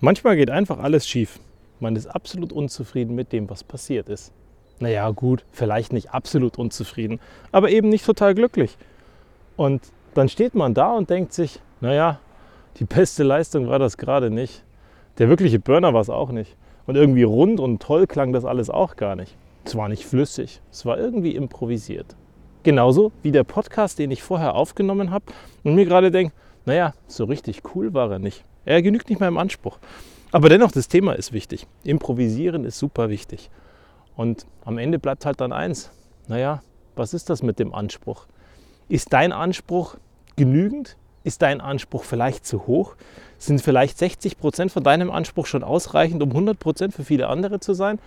Manchmal geht einfach alles schief. Man ist absolut unzufrieden mit dem, was passiert ist. Naja, gut, vielleicht nicht absolut unzufrieden, aber eben nicht total glücklich. Und dann steht man da und denkt sich, naja, die beste Leistung war das gerade nicht. Der wirkliche Burner war es auch nicht. Und irgendwie rund und toll klang das alles auch gar nicht. Es war nicht flüssig, es war irgendwie improvisiert. Genauso wie der Podcast, den ich vorher aufgenommen habe und mir gerade denke, naja, so richtig cool war er nicht. Er genügt nicht meinem Anspruch. Aber dennoch, das Thema ist wichtig. Improvisieren ist super wichtig. Und am Ende bleibt halt dann eins. Naja, was ist das mit dem Anspruch? Ist dein Anspruch genügend? Ist dein Anspruch vielleicht zu hoch? Sind vielleicht 60 Prozent von deinem Anspruch schon ausreichend, um 100 Prozent für viele andere zu sein?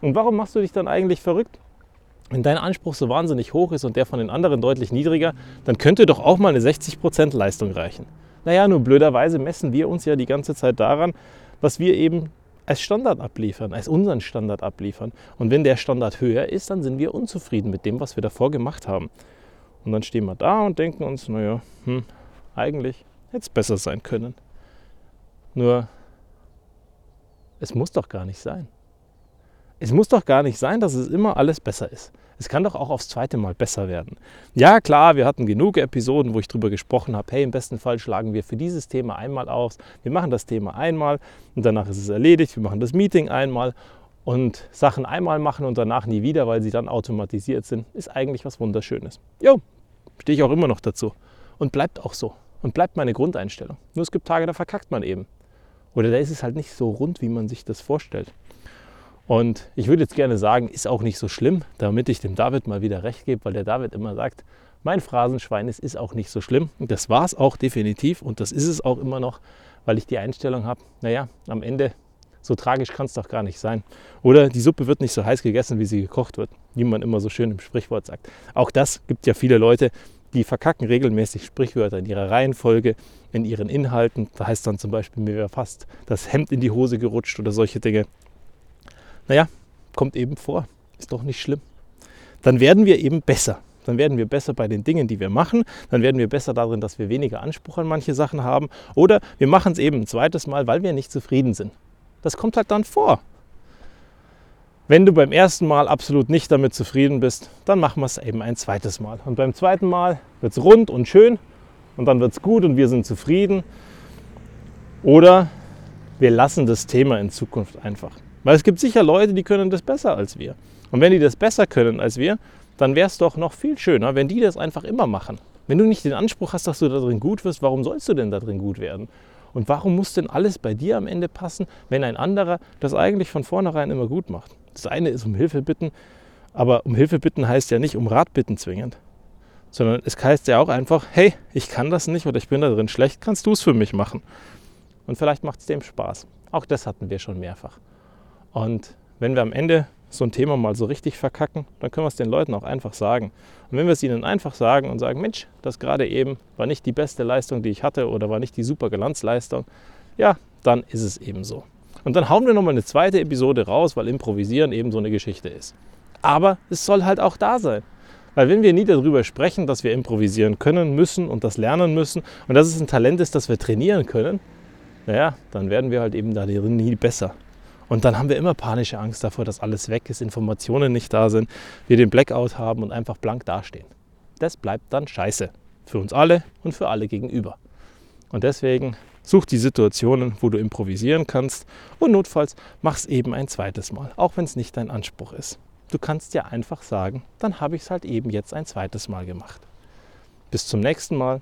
Und warum machst du dich dann eigentlich verrückt? Wenn dein Anspruch so wahnsinnig hoch ist und der von den anderen deutlich niedriger, dann könnte doch auch mal eine 60 Prozent Leistung reichen. Naja, nur blöderweise messen wir uns ja die ganze Zeit daran, was wir eben als Standard abliefern, als unseren Standard abliefern. Und wenn der Standard höher ist, dann sind wir unzufrieden mit dem, was wir davor gemacht haben. Und dann stehen wir da und denken uns, naja, hm, eigentlich hätte es besser sein können. Nur, es muss doch gar nicht sein. Es muss doch gar nicht sein, dass es immer alles besser ist. Es kann doch auch aufs zweite Mal besser werden. Ja, klar, wir hatten genug Episoden, wo ich darüber gesprochen habe, hey, im besten Fall schlagen wir für dieses Thema einmal aus. Wir machen das Thema einmal und danach ist es erledigt. Wir machen das Meeting einmal und Sachen einmal machen und danach nie wieder, weil sie dann automatisiert sind, ist eigentlich was Wunderschönes. Jo, stehe ich auch immer noch dazu. Und bleibt auch so. Und bleibt meine Grundeinstellung. Nur es gibt Tage, da verkackt man eben. Oder da ist es halt nicht so rund, wie man sich das vorstellt. Und ich würde jetzt gerne sagen, ist auch nicht so schlimm, damit ich dem David mal wieder recht gebe, weil der David immer sagt, mein Phrasenschwein ist, ist auch nicht so schlimm. Und das war es auch definitiv und das ist es auch immer noch, weil ich die Einstellung habe, naja, am Ende so tragisch kann es doch gar nicht sein. Oder die Suppe wird nicht so heiß gegessen, wie sie gekocht wird, wie man immer so schön im Sprichwort sagt. Auch das gibt ja viele Leute, die verkacken regelmäßig Sprichwörter in ihrer Reihenfolge, in ihren Inhalten. Da heißt dann zum Beispiel, mir wäre fast das Hemd in die Hose gerutscht oder solche Dinge. Naja, kommt eben vor. Ist doch nicht schlimm. Dann werden wir eben besser. Dann werden wir besser bei den Dingen, die wir machen. Dann werden wir besser darin, dass wir weniger Anspruch an manche Sachen haben. Oder wir machen es eben ein zweites Mal, weil wir nicht zufrieden sind. Das kommt halt dann vor. Wenn du beim ersten Mal absolut nicht damit zufrieden bist, dann machen wir es eben ein zweites Mal. Und beim zweiten Mal wird es rund und schön und dann wird es gut und wir sind zufrieden. Oder wir lassen das Thema in Zukunft einfach. Weil es gibt sicher Leute, die können das besser als wir. Und wenn die das besser können als wir, dann wäre es doch noch viel schöner, wenn die das einfach immer machen. Wenn du nicht den Anspruch hast, dass du da drin gut wirst, warum sollst du denn da drin gut werden? Und warum muss denn alles bei dir am Ende passen, wenn ein anderer das eigentlich von vornherein immer gut macht? Das eine ist um Hilfe bitten, aber um Hilfe bitten heißt ja nicht um Rat bitten zwingend, sondern es heißt ja auch einfach, hey, ich kann das nicht oder ich bin da drin schlecht, kannst du es für mich machen? Und vielleicht macht es dem Spaß. Auch das hatten wir schon mehrfach. Und wenn wir am Ende so ein Thema mal so richtig verkacken, dann können wir es den Leuten auch einfach sagen. Und wenn wir es ihnen einfach sagen und sagen, Mensch, das gerade eben war nicht die beste Leistung, die ich hatte oder war nicht die super Glanzleistung, ja, dann ist es eben so. Und dann hauen wir nochmal eine zweite Episode raus, weil Improvisieren eben so eine Geschichte ist. Aber es soll halt auch da sein. Weil wenn wir nie darüber sprechen, dass wir improvisieren können, müssen und das lernen müssen und dass es ein Talent ist, das wir trainieren können, naja, dann werden wir halt eben da nie besser. Und dann haben wir immer panische Angst davor, dass alles weg ist, Informationen nicht da sind, wir den Blackout haben und einfach blank dastehen. Das bleibt dann scheiße. Für uns alle und für alle gegenüber. Und deswegen such die Situationen, wo du improvisieren kannst und notfalls mach es eben ein zweites Mal, auch wenn es nicht dein Anspruch ist. Du kannst ja einfach sagen, dann habe ich es halt eben jetzt ein zweites Mal gemacht. Bis zum nächsten Mal.